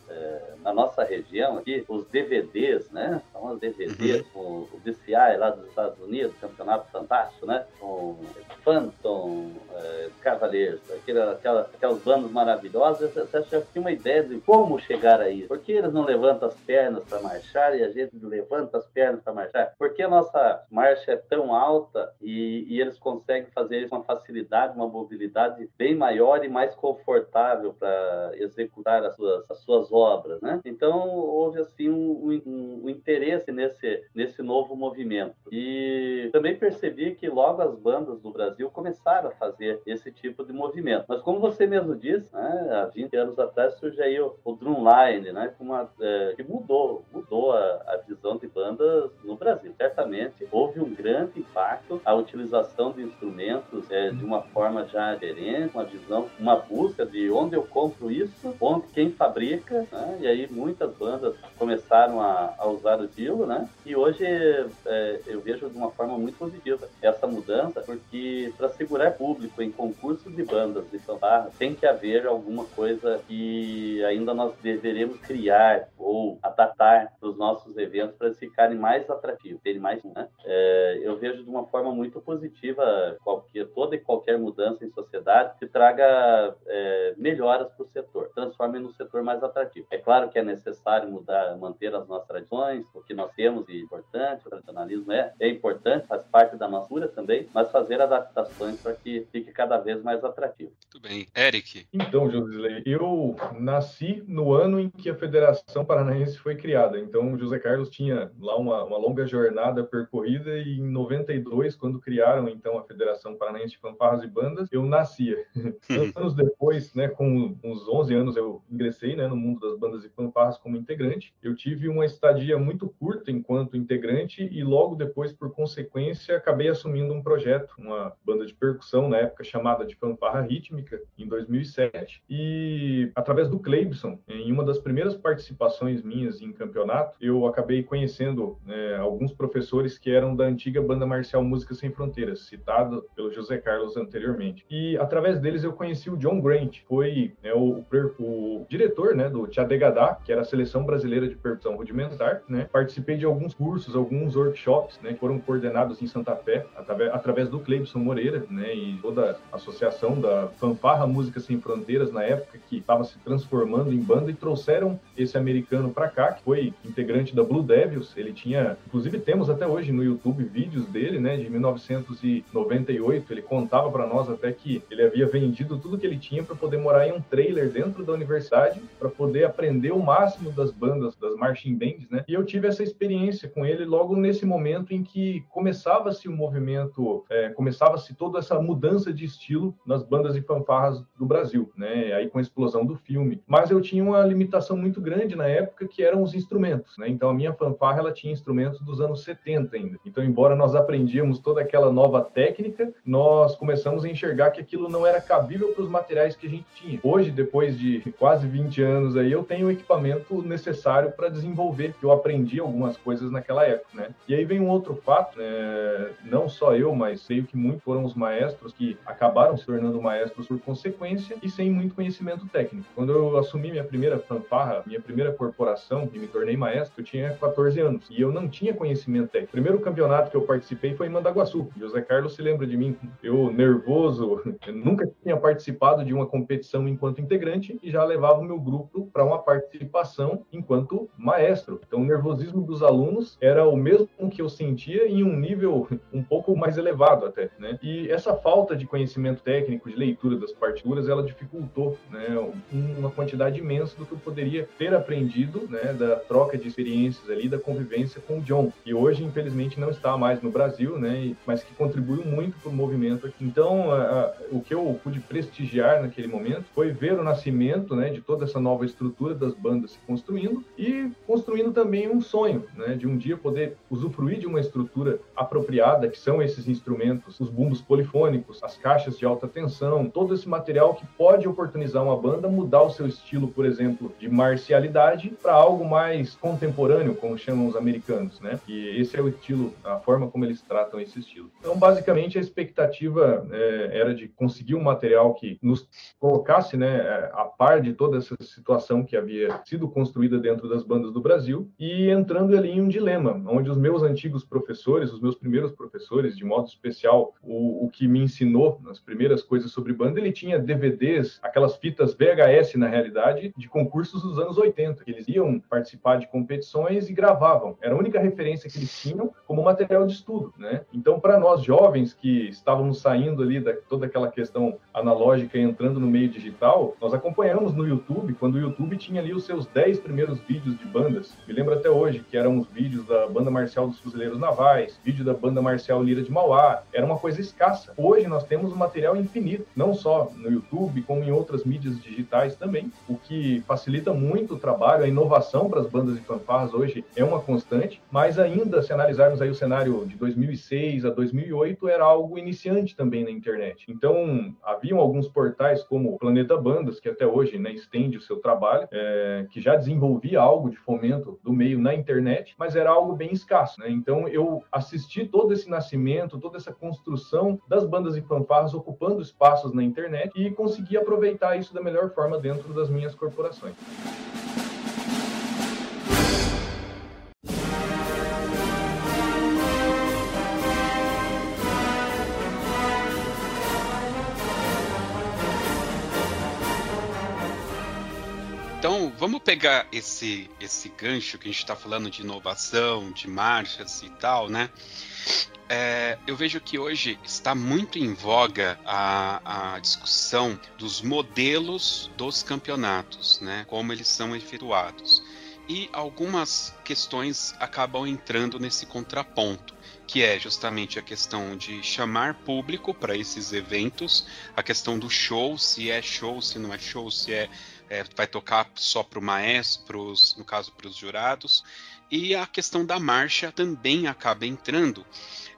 na nossa região aqui, os DVDs, né? São os DVDs uhum. com o DCI lá dos Estados Unidos, Campeonato Fantástico, né? Com Phantom, é, Cavaleiros, aquela, aquela, aquelas bandas maravilhosas, você já tinha uma ideia de como chegar a isso. Por que eles não levantam as pernas para marchar e a gente levanta as pernas para marchar? Por que a nossa marcha é tão alta e, e eles conseguem fazer uma facilidade, uma mobilidade bem maior e mais confortável para executar as suas, as suas obras? Obras, né? Então houve assim um, um, um, interesse nesse nesse novo movimento e também percebi que logo as bandas do Brasil começaram a fazer esse tipo de movimento. Mas como você mesmo disse, né, há 20 anos atrás surgiu aí o, o drumline, né? Uma, é, que mudou mudou a, a visão de bandas no Brasil. Certamente houve um grande impacto a utilização de instrumentos é, de uma forma já diferente, uma visão, uma busca de onde eu compro isso, onde quem fabrica né? E aí muitas bandas começaram a, a usar o estilo, né? E hoje é, eu vejo de uma forma muito positiva essa mudança, porque para segurar público em concursos de bandas de fanfarra, tem que haver alguma coisa que ainda nós deveremos criar ou adaptar para os nossos eventos para eles ficarem mais atrativos, terem mais, né? É, eu vejo de uma forma muito positiva qualquer, toda e qualquer mudança em sociedade que traga é, melhoras para o setor, transforme no setor mais atrativo. É claro que é necessário mudar, manter as nossas tradições, o que nós temos de importante, o tradicionalismo é, é importante, faz parte da nossa cultura também, mas fazer adaptações para que fique cada vez mais atrativo. Muito bem. Eric? Então, Josilei, eu nasci no ano em que a Federação Paranaense foi criada. Então, José Carlos tinha lá uma, uma longa jornada percorrida e em 92, quando criaram então a Federação Paranaense de Fanfarras e Bandas, eu nascia. <laughs> Anos depois, né, com uns 11 anos, eu ingressei né, no mundo das bandas e fanfarras como integrante. Eu tive uma estadia muito curta enquanto integrante e logo depois, por consequência, acabei assumindo um projeto, uma banda de percussão na época chamada de Fanfarra Rítmica, em 2007. E através do Cleibson, em uma das primeiras participações minhas em campeonato, eu acabei conhecendo né, alguns professores que eram da antiga banda marcial Música Sem Fronteiras, citado pelo José Carlos anteriormente. E através deles eu conheci o John Grant, foi né, o, o, o, diretor né, do Teatro Degadá, que era a seleção brasileira de percussão rudimentar, né? Participei de alguns cursos, alguns workshops, né? Que foram coordenados em Santa Fé, através do Cleibson Moreira, né? E toda a associação da Fanfarra Música Sem Fronteiras, na época, que estava se transformando em banda, e trouxeram esse americano para cá, que foi integrante da Blue Devils. Ele tinha, inclusive temos até hoje no YouTube vídeos dele, né? De 1998. Ele contava para nós até que ele havia vendido tudo que ele tinha para poder morar em um trailer dentro da universidade, para poder aprender o máximo das bandas, das marching bands, né? E eu tive essa experiência com ele logo nesse momento em que começava-se o movimento, é, começava-se toda essa mudança de estilo nas bandas e fanfarras do Brasil, né? Aí com a explosão do filme. Mas eu tinha uma limitação muito grande na época que eram os instrumentos, né? Então a minha fanfarra ela tinha instrumentos dos anos 70 ainda. Então embora nós aprendíamos toda aquela nova técnica, nós começamos a enxergar que aquilo não era cabível para os materiais que a gente tinha. Hoje, depois de quase 20 anos aí, eu tenho o equipamento necessário para desenvolver. Eu aprendi algumas coisas naquela época, né? E aí vem um outro fato, né? não só eu, mas creio que muitos foram os maestros que acabaram se tornando maestros por consequência e sem muito conhecimento técnico. Quando eu assumi minha primeira fanfarra, minha primeira corporação e me tornei maestro, eu tinha 14 anos e eu não tinha conhecimento técnico. O primeiro campeonato que eu participei foi em Mandaguaçu. José Carlos se lembra de mim, eu nervoso, <laughs> eu nunca tinha participado de uma competição enquanto integrante e já levava o meu grupo para uma participação enquanto maestro. Então, o nervosismo dos alunos era o mesmo que eu sentia em um nível <laughs> um pouco mais elevado até, né? E essa falta de conhecimento técnico, de leitura das partituras, ela dificultou, né, uma quantidade imensa do que eu poderia ter aprendido, né, da troca de experiências ali, da convivência com o John, que hoje, infelizmente, não está mais no Brasil, né, mas que contribuiu muito para o movimento. Então, a, a, o que eu pude prestigiar naquele momento foi ver o nascimento, né, de toda essa nova estrutura das bandas se construindo e construindo também um sonho, né, de um dia poder usufruir de uma estrutura apropriada, que são esses instrumentos, os bumbos polifônicos, as caixas de alta tensão, todo esse material que pode oportunizar uma banda mudar o seu estilo, por exemplo, de marcialidade para algo mais contemporâneo, como chamam os americanos, né? E esse é o estilo, a forma como eles tratam esse estilo. Então, basicamente, a expectativa é, era de conseguir um material que nos colocasse, né, a par de toda essa situação que havia sido construída dentro das bandas do Brasil e entrando ali em um dilema, onde os meus antigos professores, os meus primeiros professores, de modo especial, o, o que me ensinou nas primeiras coisas sobre banda, ele tinha DVDs, aquelas fitas VHS na realidade, de concursos dos anos 80, que eles iam participar de competições e gravavam. Era a única referência que eles tinham como material de estudo, né? Então, para nós jovens que estávamos saindo ali da toda aquela questão analógica e entrando no meio digital, nós acompanhamos no YouTube, quando o YouTube tinha ali os seus 10 primeiros vídeos de bandas. Me lembro até hoje que eram os vídeos da Banda Marcial dos Fuzileiros Navais, vídeo da Banda Marcial Lira de Mauá. Era uma coisa escassa. Hoje nós temos um material infinito, não só no YouTube, como em outras mídias digitais também, o que facilita muito o trabalho, a inovação para as bandas e fanfarras hoje é uma constante, mas ainda se analisarmos aí o cenário de 2006 a 2008 era algo iniciante também na internet. Então, haviam alguns portais como Planeta Bandas, que até hoje né, estende o seu trabalho, é, que já desenvolvia algo de fomento do meio na internet, mas era algo bem escasso. Né? Então, eu assisti todo esse nascimento, toda essa construção das bandas e fanfarras ocupando espaços na internet e consegui aproveitar isso da melhor forma dentro das minhas corporações. Vamos pegar esse, esse gancho que a gente está falando de inovação, de marchas e tal, né? É, eu vejo que hoje está muito em voga a, a, discussão dos modelos dos campeonatos, né? Como eles são efetuados. E algumas questões acabam entrando nesse contraponto, que é justamente a questão de chamar público para esses eventos, a questão do show, se é show, se não é show, se é, é vai tocar só para o maestro, no caso para os jurados, e a questão da marcha também acaba entrando.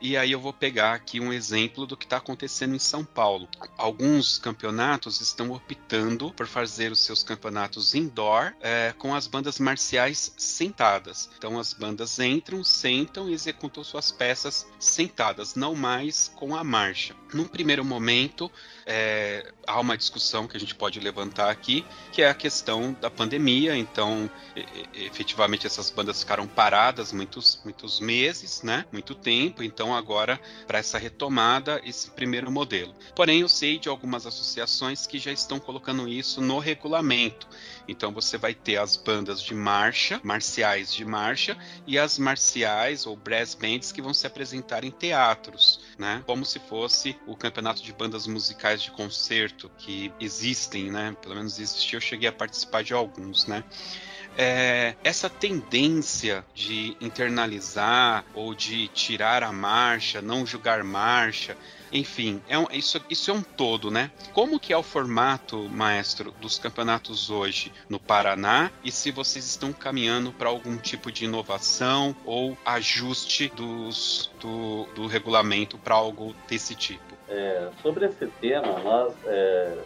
E aí eu vou pegar aqui um exemplo do que está acontecendo em São Paulo. Alguns campeonatos estão optando por fazer os seus campeonatos indoor é, com as bandas marciais sentadas. Então as bandas entram, sentam e executam suas peças sentadas, não mais com a marcha. Num primeiro momento, é, há uma discussão que a gente pode levantar aqui, que é a questão da pandemia. Então, efetivamente, essas bandas ficaram paradas muitos, muitos meses, né? Muito tempo. Então, agora, para essa retomada, esse primeiro modelo. Porém, eu sei de algumas associações que já estão colocando isso no regulamento. Então você vai ter as bandas de marcha, marciais de marcha, e as marciais ou brass bands que vão se apresentar em teatros, né? Como se fosse o campeonato de bandas musicais de concerto que existem, né? Pelo menos existia, eu cheguei a participar de alguns, né? é, essa tendência de internalizar ou de tirar a marcha, não julgar marcha, enfim, é um, isso, isso é um todo, né? Como que é o formato, maestro, dos campeonatos hoje no Paraná e se vocês estão caminhando para algum tipo de inovação ou ajuste dos, do, do regulamento para algo desse tipo? É, sobre esse tema, nós é,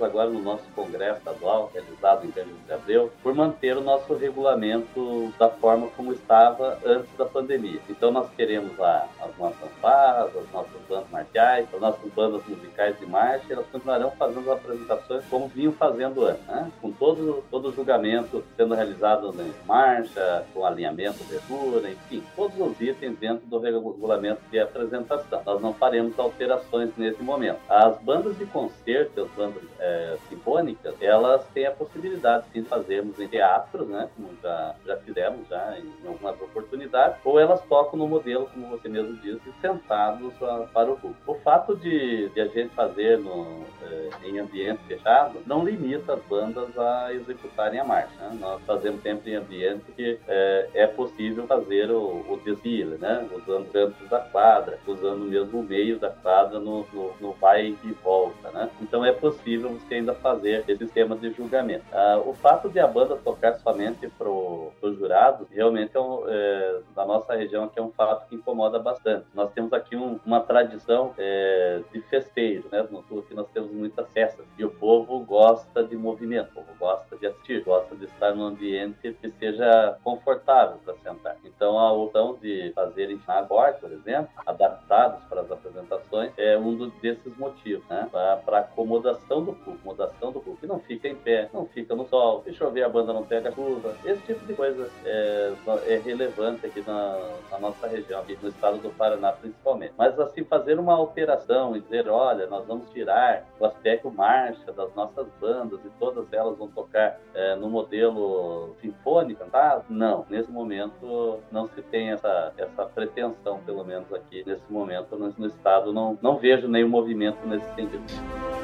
agora no nosso congresso estadual, realizado em Campos de Abreu, por manter o nosso regulamento da forma como estava antes da pandemia. Então, nós queremos lá as nossas barras, as nossas bandas marciais, as nossas bandas musicais de marcha, elas continuarão fazendo as apresentações como vinham fazendo antes, né? com todo, todo o julgamento sendo realizado em marcha, com alinhamento, abertura, enfim, todos os itens dentro do regulamento de apresentação. Nós não faremos alterações nesse momento. As bandas de concerto, as bandas é, sinfônicas, elas têm a possibilidade sim, de fazermos em teatros, né, como já, já fizemos já em algumas oportunidades, ou elas tocam no modelo, como você mesmo disse, sentados para o público. O fato de, de a gente fazer no, é, em ambiente fechado não limita as bandas a executarem a marcha. Né? Nós fazemos sempre em ambiente que é, é possível fazer o, o desfile, né? usando cantos da quadra, usando mesmo o meio da quadra no no, no, vai e volta, né? Então é possível você ainda fazer esse sistema de julgamento. Ah, o fato de a banda tocar somente para os jurados, realmente é, um, é, na nossa região aqui é um fato que incomoda bastante. Nós temos aqui um, uma tradição é, de festejo, né? No sul aqui nós temos muitas festas e o povo gosta de movimento, o povo gosta de assistir, gosta de estar num ambiente que seja confortável para sentar. Então a opção de fazerem agora, por exemplo, adaptados para as apresentações, é um desses motivos, né? Para acomodação do público, acomodação do público, que não fica em pé, não fica no sol, se chover a banda não pega chuva, esse tipo de coisa é, é relevante aqui na, na, nossa região, aqui no estado do Paraná principalmente. Mas assim, fazer uma alteração e dizer, olha, nós vamos tirar o aspecto marcha das nossas bandas e todas elas vão tocar é, no modelo sinfônico, tá? Não, nesse momento não se tem essa, essa pretensão, pelo menos aqui nesse momento no, no estado, não, não vejo vejo nenhum movimento nesse sentido.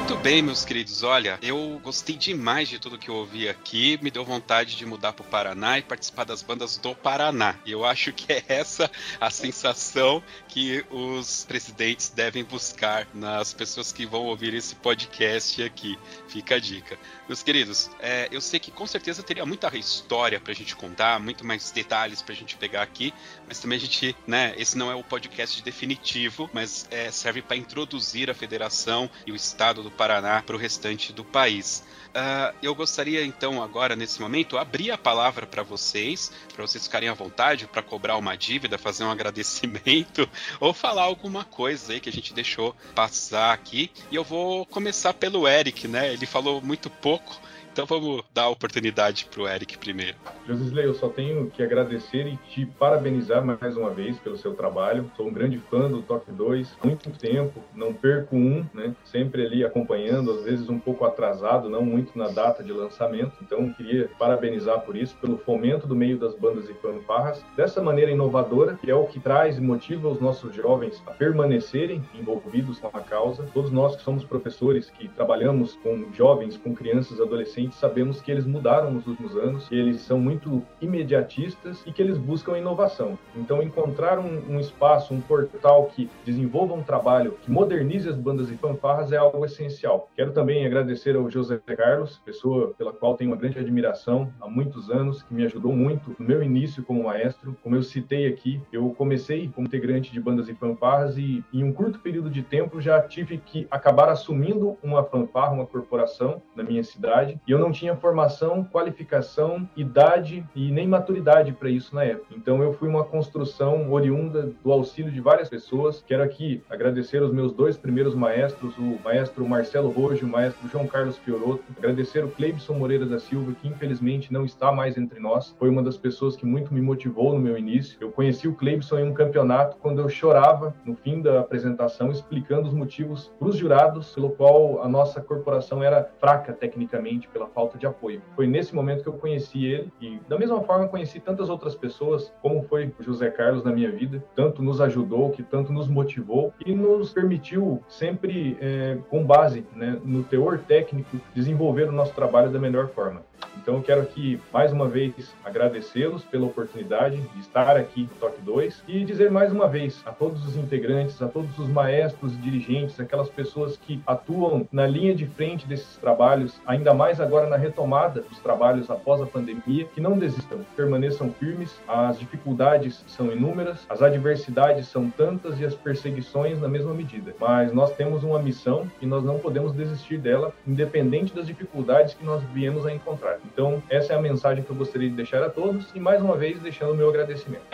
Muito bem, meus queridos. Olha, eu gostei demais de tudo que eu ouvi aqui. Me deu vontade de mudar para o Paraná e participar das bandas do Paraná. E eu acho que é essa a sensação que os presidentes devem buscar nas pessoas que vão ouvir esse podcast aqui. Fica a dica. Meus queridos, é, eu sei que com certeza teria muita história para a gente contar, muito mais detalhes para a gente pegar aqui, mas também a gente, né, esse não é o podcast definitivo, mas é, serve para introduzir a federação e o estado do Paraná para o restante do país. Uh, eu gostaria então agora nesse momento abrir a palavra para vocês, para vocês ficarem à vontade para cobrar uma dívida, fazer um <laughs> agradecimento ou falar alguma coisa aí que a gente deixou passar aqui. E eu vou começar pelo Eric, né? Ele falou muito pouco. Então vamos dar a oportunidade para o Eric primeiro. Josisley, eu só tenho que agradecer e te parabenizar mais uma vez pelo seu trabalho. Sou um grande fã do Top 2, muito tempo, não perco um, né? Sempre ali acompanhando, às vezes um pouco atrasado, não muito na data de lançamento. Então queria parabenizar por isso, pelo fomento do meio das bandas e fanfarras, dessa maneira inovadora, que é o que traz e motiva os nossos jovens a permanecerem envolvidos com a causa. Todos nós que somos professores, que trabalhamos com jovens, com crianças, adolescentes, sabemos que eles mudaram nos últimos anos, que eles são muito muito imediatistas e que eles buscam inovação. Então, encontrar um, um espaço, um portal que desenvolva um trabalho que modernize as bandas e fanfarras é algo essencial. Quero também agradecer ao José Carlos, pessoa pela qual tenho uma grande admiração há muitos anos, que me ajudou muito no meu início como maestro. Como eu citei aqui, eu comecei como integrante de bandas e fanfarras e em um curto período de tempo já tive que acabar assumindo uma fanfarra, uma corporação na minha cidade E eu não tinha formação, qualificação, idade e nem maturidade para isso na época. Então eu fui uma construção oriunda do auxílio de várias pessoas. Quero aqui agradecer os meus dois primeiros maestros, o maestro Marcelo Rojo e o maestro João Carlos Fioroto. Agradecer o Cleibson Moreira da Silva, que infelizmente não está mais entre nós. Foi uma das pessoas que muito me motivou no meu início. Eu conheci o Cleibson em um campeonato quando eu chorava no fim da apresentação, explicando os motivos para os jurados pelo qual a nossa corporação era fraca tecnicamente falta de apoio. Foi nesse momento que eu conheci ele e da mesma forma conheci tantas outras pessoas, como foi o José Carlos na minha vida, tanto nos ajudou, que tanto nos motivou e nos permitiu sempre é, com base né, no teor técnico desenvolver o nosso trabalho da melhor forma. Então eu quero aqui mais uma vez agradecê-los pela oportunidade de estar aqui no Toque 2 e dizer mais uma vez a todos os integrantes, a todos os maestros dirigentes, aquelas pessoas que atuam na linha de frente desses trabalhos, ainda mais agora na retomada dos trabalhos após a pandemia, que não desistam, permaneçam firmes. As dificuldades são inúmeras, as adversidades são tantas e as perseguições na mesma medida. Mas nós temos uma missão e nós não podemos desistir dela, independente das dificuldades que nós viemos a encontrar. Então, essa é a mensagem que eu gostaria de deixar a todos e mais uma vez deixando o meu agradecimento.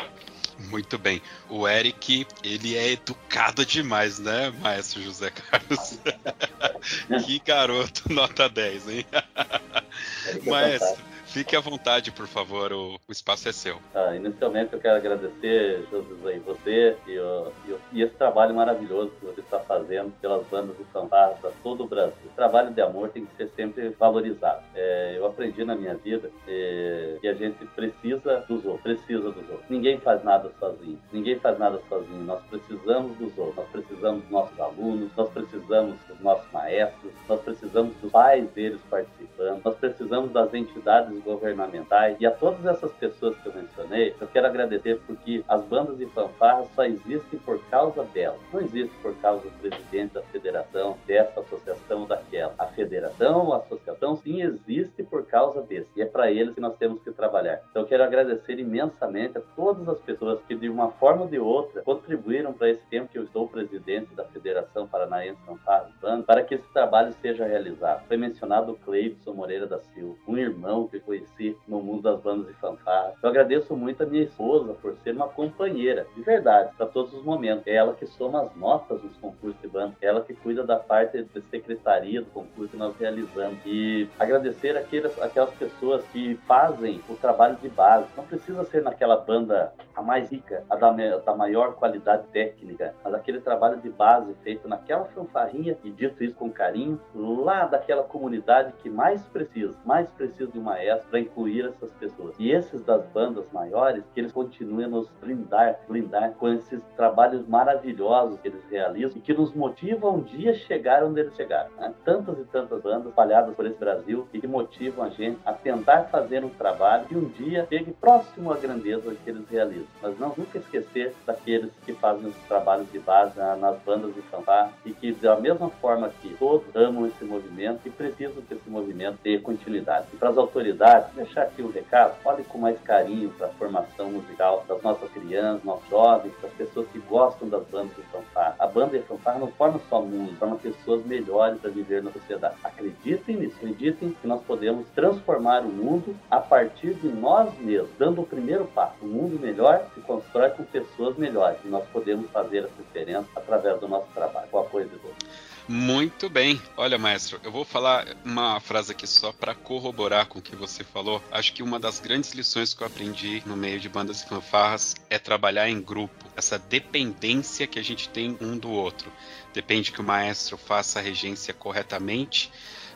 Muito bem. O Eric, ele é educado demais, né, maestro José Carlos? <laughs> que garoto, nota 10, hein? maestro, Fique à vontade, por favor, o, o espaço é seu. Ah, inicialmente eu quero agradecer, José, você e, o, e, esse trabalho maravilhoso que você está fazendo pelas bandas do fantasma para todo o Brasil. O trabalho de amor tem que ser sempre valorizado. É, eu aprendi na minha vida é, que a gente precisa dos outros, precisa dos outros. Ninguém faz nada sozinho, ninguém faz nada sozinho. Nós precisamos dos outros, nós precisamos dos nossos alunos, nós precisamos dos nossos maestros, nós precisamos dos pais deles participando, nós precisamos das entidades governamentais e a todas essas pessoas que eu mencionei, eu quero agradecer porque as bandas de fanfarras só existem por causa delas. Não existe por causa do presidente da federação, dessa associação ou daquela. A federação, a associação, sim, existe por causa desse. E é para eles que nós temos que trabalhar. Então eu quero agradecer imensamente a todas as pessoas que, de uma forma ou de outra, contribuíram para esse tempo que eu estou presidente da Federação Paranaense Fanfarras Banda, para que esse trabalho seja realizado. Foi mencionado o Cleibson Moreira da Silva, um irmão que conheci no mundo das bandas de fanfarra. Eu agradeço muito a minha esposa por ser uma companheira, de verdade, para todos os momentos. É ela que soma as notas nos concursos de banda, é ela que cuida da parte de secretaria do concurso que nós realizamos. E agradecer aquelas, aquelas pessoas que fazem o trabalho de base. Não precisa ser naquela banda a mais rica, a da, da maior qualidade técnica, mas aquele trabalho de base feito naquela fanfarrinha, e dito isso com carinho, lá daquela comunidade que mais precisa, mais precisa de um maestro para incluir essas pessoas. E esses das bandas maiores, que eles continuem a nos blindar, blindar com esses trabalhos maravilhosos que eles realizam e que nos motivam um dia chegar onde eles chegaram. Né? Tantas e tantas bandas espalhadas por esse Brasil e que motivam a gente a tentar fazer um trabalho que um dia chegue próximo à grandeza que eles realizam. Mas não nunca esquecer daqueles que fazem os trabalhos de base né, nas bandas de fanfarra e que da mesma forma que todos amam esse movimento e precisam que esse movimento tenha continuidade. E para as autoridades deixar aqui um recado, olhe com mais carinho para a formação musical das nossas crianças, nossos jovens, das pessoas que gostam das bandas de fanfarra. A banda de fanfarra não forma só música, forma pessoas melhores para viver na sociedade. Acreditem nisso, acreditem que nós podemos transformar o mundo a partir de nós mesmos, dando o primeiro passo. Um mundo melhor se constrói com pessoas melhores e nós podemos fazer essa diferença através do nosso trabalho, com o apoio de todos. Muito bem. Olha, maestro, eu vou falar uma frase aqui só para corroborar com o que você falou. Acho que uma das grandes lições que eu aprendi no meio de bandas e fanfarras é trabalhar em grupo. Essa dependência que a gente tem um do outro. Depende que o maestro faça a regência corretamente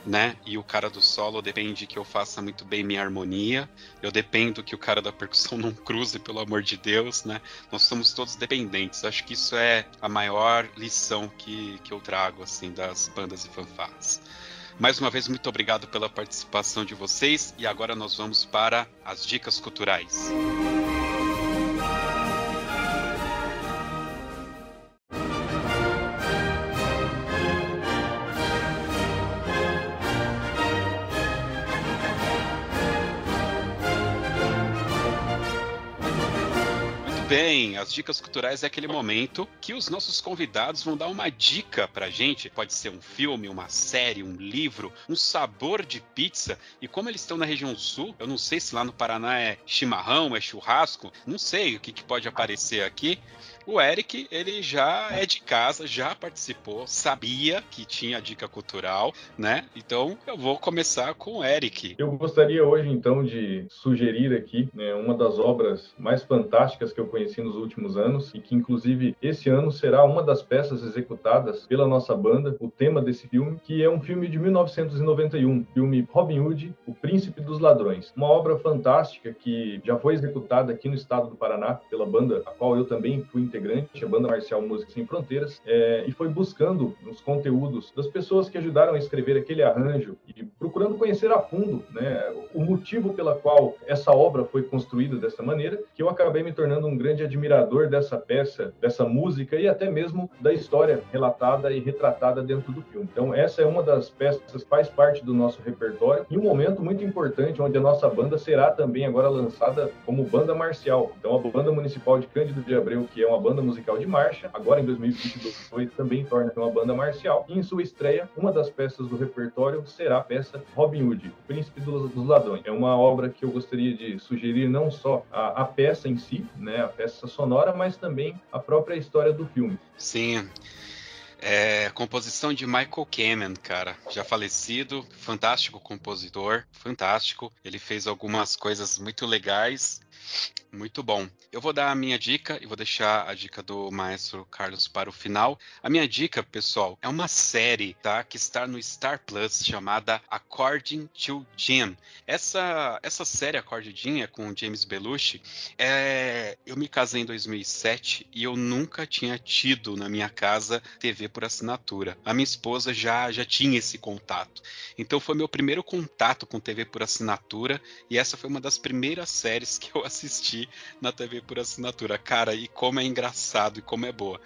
né? E o cara do solo depende que eu faça muito bem minha harmonia. Eu dependo que o cara da percussão <laughs> não cruze, pelo amor de Deus, né? Nós somos todos dependentes. Acho que isso é a maior lição que, que eu trago, assim, das bandas e fanfarras. Mais uma vez, muito obrigado pela participação de vocês e agora nós vamos para as dicas culturais. Bem, as dicas culturais é aquele momento que os nossos convidados vão dar uma dica pra gente. Pode ser um filme, uma série, um livro, um sabor de pizza. E como eles estão na região sul, eu não sei se lá no Paraná é chimarrão, é churrasco, não sei o que, que pode aparecer aqui. O Eric, ele já é de casa, já participou, sabia que tinha dica cultural, né? Então eu vou começar com o Eric. Eu gostaria hoje, então, de sugerir aqui né, uma das obras mais fantásticas que eu conheci nos últimos anos e que, inclusive, esse ano será uma das peças executadas pela nossa banda, o tema desse filme, que é um filme de 1991, filme Robin Hood, O Príncipe dos Ladrões. Uma obra fantástica que já foi executada aqui no estado do Paraná pela banda, a qual eu também fui integrante integrante, a Banda Marcial Música Sem Fronteiras, é, e foi buscando os conteúdos das pessoas que ajudaram a escrever aquele arranjo e procurando conhecer a fundo né, o motivo pela qual essa obra foi construída dessa maneira, que eu acabei me tornando um grande admirador dessa peça, dessa música e até mesmo da história relatada e retratada dentro do filme. Então, essa é uma das peças que faz parte do nosso repertório e um momento muito importante onde a nossa banda será também agora lançada como banda marcial. Então, a Banda Municipal de Cândido de Abreu, que é uma banda musical de marcha, agora em 2022 também torna uma banda marcial. E em sua estreia, uma das peças do repertório será a peça Robin Hood, Príncipe dos, Ladrões. É uma obra que eu gostaria de sugerir não só a, a peça em si, né, a peça sonora, mas também a própria história do filme. Sim. É, composição de Michael Kamen, cara, já falecido, fantástico compositor, fantástico. Ele fez algumas coisas muito legais muito bom. Eu vou dar a minha dica e vou deixar a dica do maestro Carlos para o final. A minha dica, pessoal, é uma série, tá? Que está no Star Plus chamada According to Jim. Essa, essa série According to Jim é com James Belushi. É, eu me casei em 2007 e eu nunca tinha tido na minha casa TV por assinatura. A minha esposa já, já tinha esse contato. Então foi meu primeiro contato com TV por assinatura e essa foi uma das primeiras séries que eu assisti na TV por assinatura. Cara, e como é engraçado e como é boa.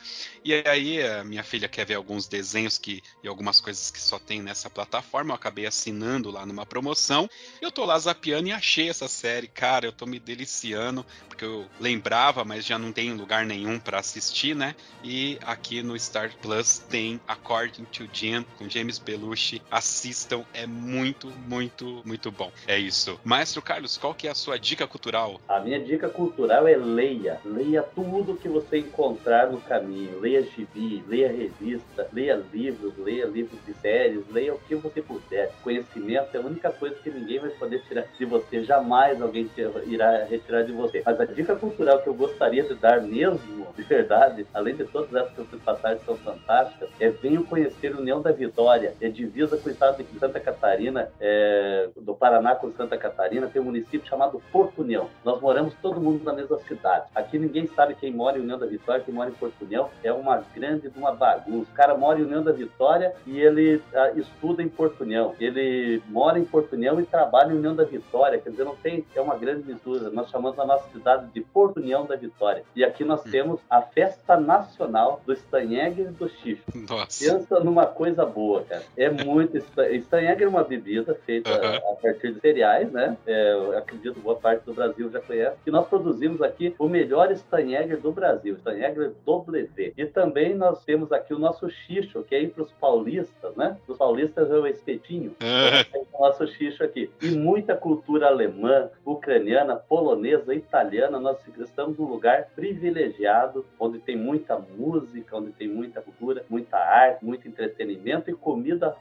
E aí, a minha filha quer ver alguns desenhos que e algumas coisas que só tem nessa plataforma. Eu acabei assinando lá numa promoção. Eu tô lá zapeando e achei essa série. Cara, eu tô me deliciando, porque eu lembrava, mas já não tem lugar nenhum para assistir, né? E aqui no Star Plus tem According to Jim com James Belushi. Assistam, é muito, muito, muito bom. É isso. Maestro Carlos, qual que é a sua dica cultural? A minha dica cultural é leia. Leia tudo que você encontrar no caminho. Leia gibi, leia revista, leia livros, leia livros de séries, leia o que você puder. Conhecimento é a única coisa que ninguém vai poder tirar de você. Jamais alguém irá retirar de você. Mas a dica cultural que eu gostaria de dar mesmo, de verdade, além de todas essas que vocês passaram que são fantásticas, é venham conhecer União da Vitória. É divisa com o estado de Santa Catarina, é, do Paraná com Santa Catarina, tem um município chamado Porto União. Nós moramos todo mundo na mesma cidade. Aqui ninguém sabe quem mora em União da Vitória, quem mora em Porto União. É uma grande uma bagunça. O cara mora em União da Vitória e ele uh, estuda em Porto União. Ele mora em Porto União e trabalha em União da Vitória. Quer dizer, não tem, é uma grande mistura. Nós chamamos a nossa cidade de Porto União da Vitória. E aqui nós hum. temos a festa nacional do Stanhegger e do Xixo. Nossa. Pensa numa coisa boa, cara. É muito. Stanhegger é uma bebida feita uhum. a partir de cereais, né? É, acredito boa parte do Brasil já conhece que nós produzimos aqui o melhor Steinegger do Brasil, Steinegger W. E também nós temos aqui o nosso xixo, que é aí para os paulistas, né? Os paulistas é o espetinho. É. o nosso xixo aqui. E muita cultura alemã, ucraniana, polonesa, italiana. Nós estamos num lugar privilegiado, onde tem muita música, onde tem muita cultura, muita arte, muito entretenimento e comida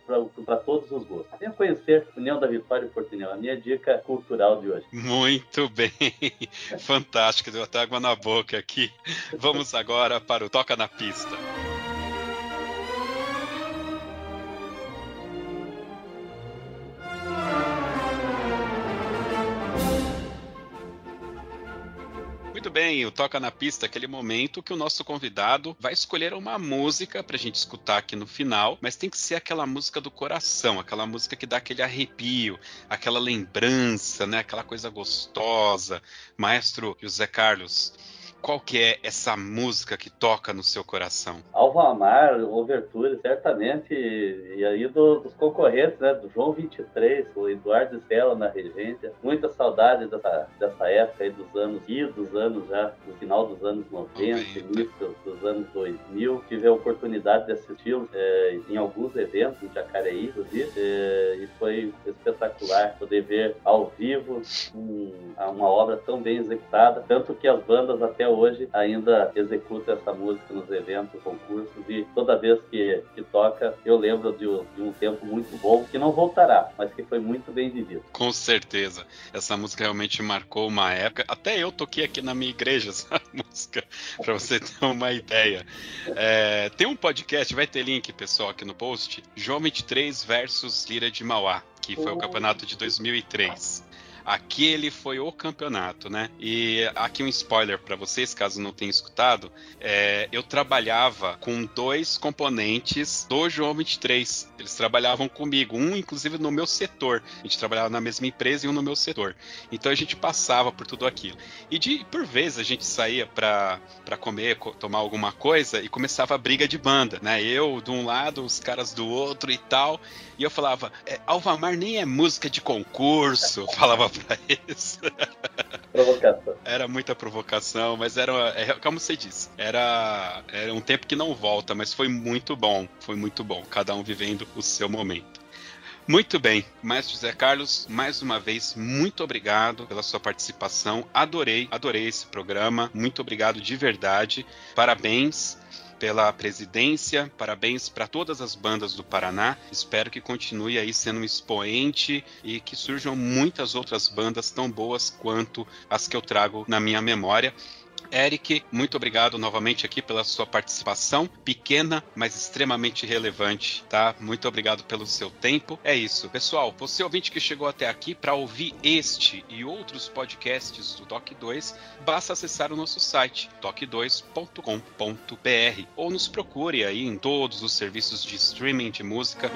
para todos os gostos. Venha conhecer União da Vitória e Porto União, a minha dica cultural de hoje. Muito bem. Fantástico, deu até água na boca aqui. Vamos agora para o Toca na Pista. Bem, o Toca na Pista, aquele momento que o nosso convidado vai escolher uma música pra gente escutar aqui no final, mas tem que ser aquela música do coração, aquela música que dá aquele arrepio, aquela lembrança, né? Aquela coisa gostosa. Maestro José Carlos, qual que é essa música que toca no seu coração? Alvamar, Overture, certamente, e aí do, dos concorrentes, né, do João 23, o Eduardo Stella na regência, muita saudade dessa, dessa época aí dos anos, e dos anos já, no final dos anos 90, início dos anos 2000, tive a oportunidade de assisti-los é, em alguns eventos, em Jacareí, inclusive, é, e foi espetacular poder ver ao vivo um, uma obra tão bem executada, tanto que as bandas até hoje ainda executam essa música nos eventos, concursos, e toda vez que, que toca, eu lembro de, de um tempo muito bom, que não voltará, mas que foi muito bem vivido. Com certeza. Essa música realmente marcou uma época. Até eu toquei aqui na minha igreja <laughs> essa música, para você ter uma ideia. É, tem um podcast, vai ter link, pessoal, aqui no post. João 23 versus Lira de Mauá, que foi o campeonato de 2003. Aquele foi o campeonato, né? E aqui um spoiler para vocês, caso não tenham escutado. É, eu trabalhava com dois componentes do João 23. Eles trabalhavam comigo, um inclusive no meu setor. A gente trabalhava na mesma empresa e um no meu setor. Então a gente passava por tudo aquilo. E de por vezes a gente saía para comer, tomar alguma coisa e começava a briga de banda, né? Eu de um lado, os caras do outro e tal. E eu falava, é, Alvamar nem é música de concurso, <laughs> falava pra eles. Provocação. Era muita provocação, mas era, é, como você disse, era, era um tempo que não volta, mas foi muito bom, foi muito bom, cada um vivendo o seu momento. Muito bem, Maestro José Carlos, mais uma vez, muito obrigado pela sua participação. Adorei, adorei esse programa. Muito obrigado de verdade. Parabéns pela presidência. Parabéns para todas as bandas do Paraná. Espero que continue aí sendo um expoente e que surjam muitas outras bandas tão boas quanto as que eu trago na minha memória. Eric, muito obrigado novamente aqui pela sua participação, pequena, mas extremamente relevante, tá? Muito obrigado pelo seu tempo. É isso. Pessoal, você ouvinte que chegou até aqui para ouvir este e outros podcasts do Toque 2, basta acessar o nosso site toque2.com.br ou nos procure aí em todos os serviços de streaming de música.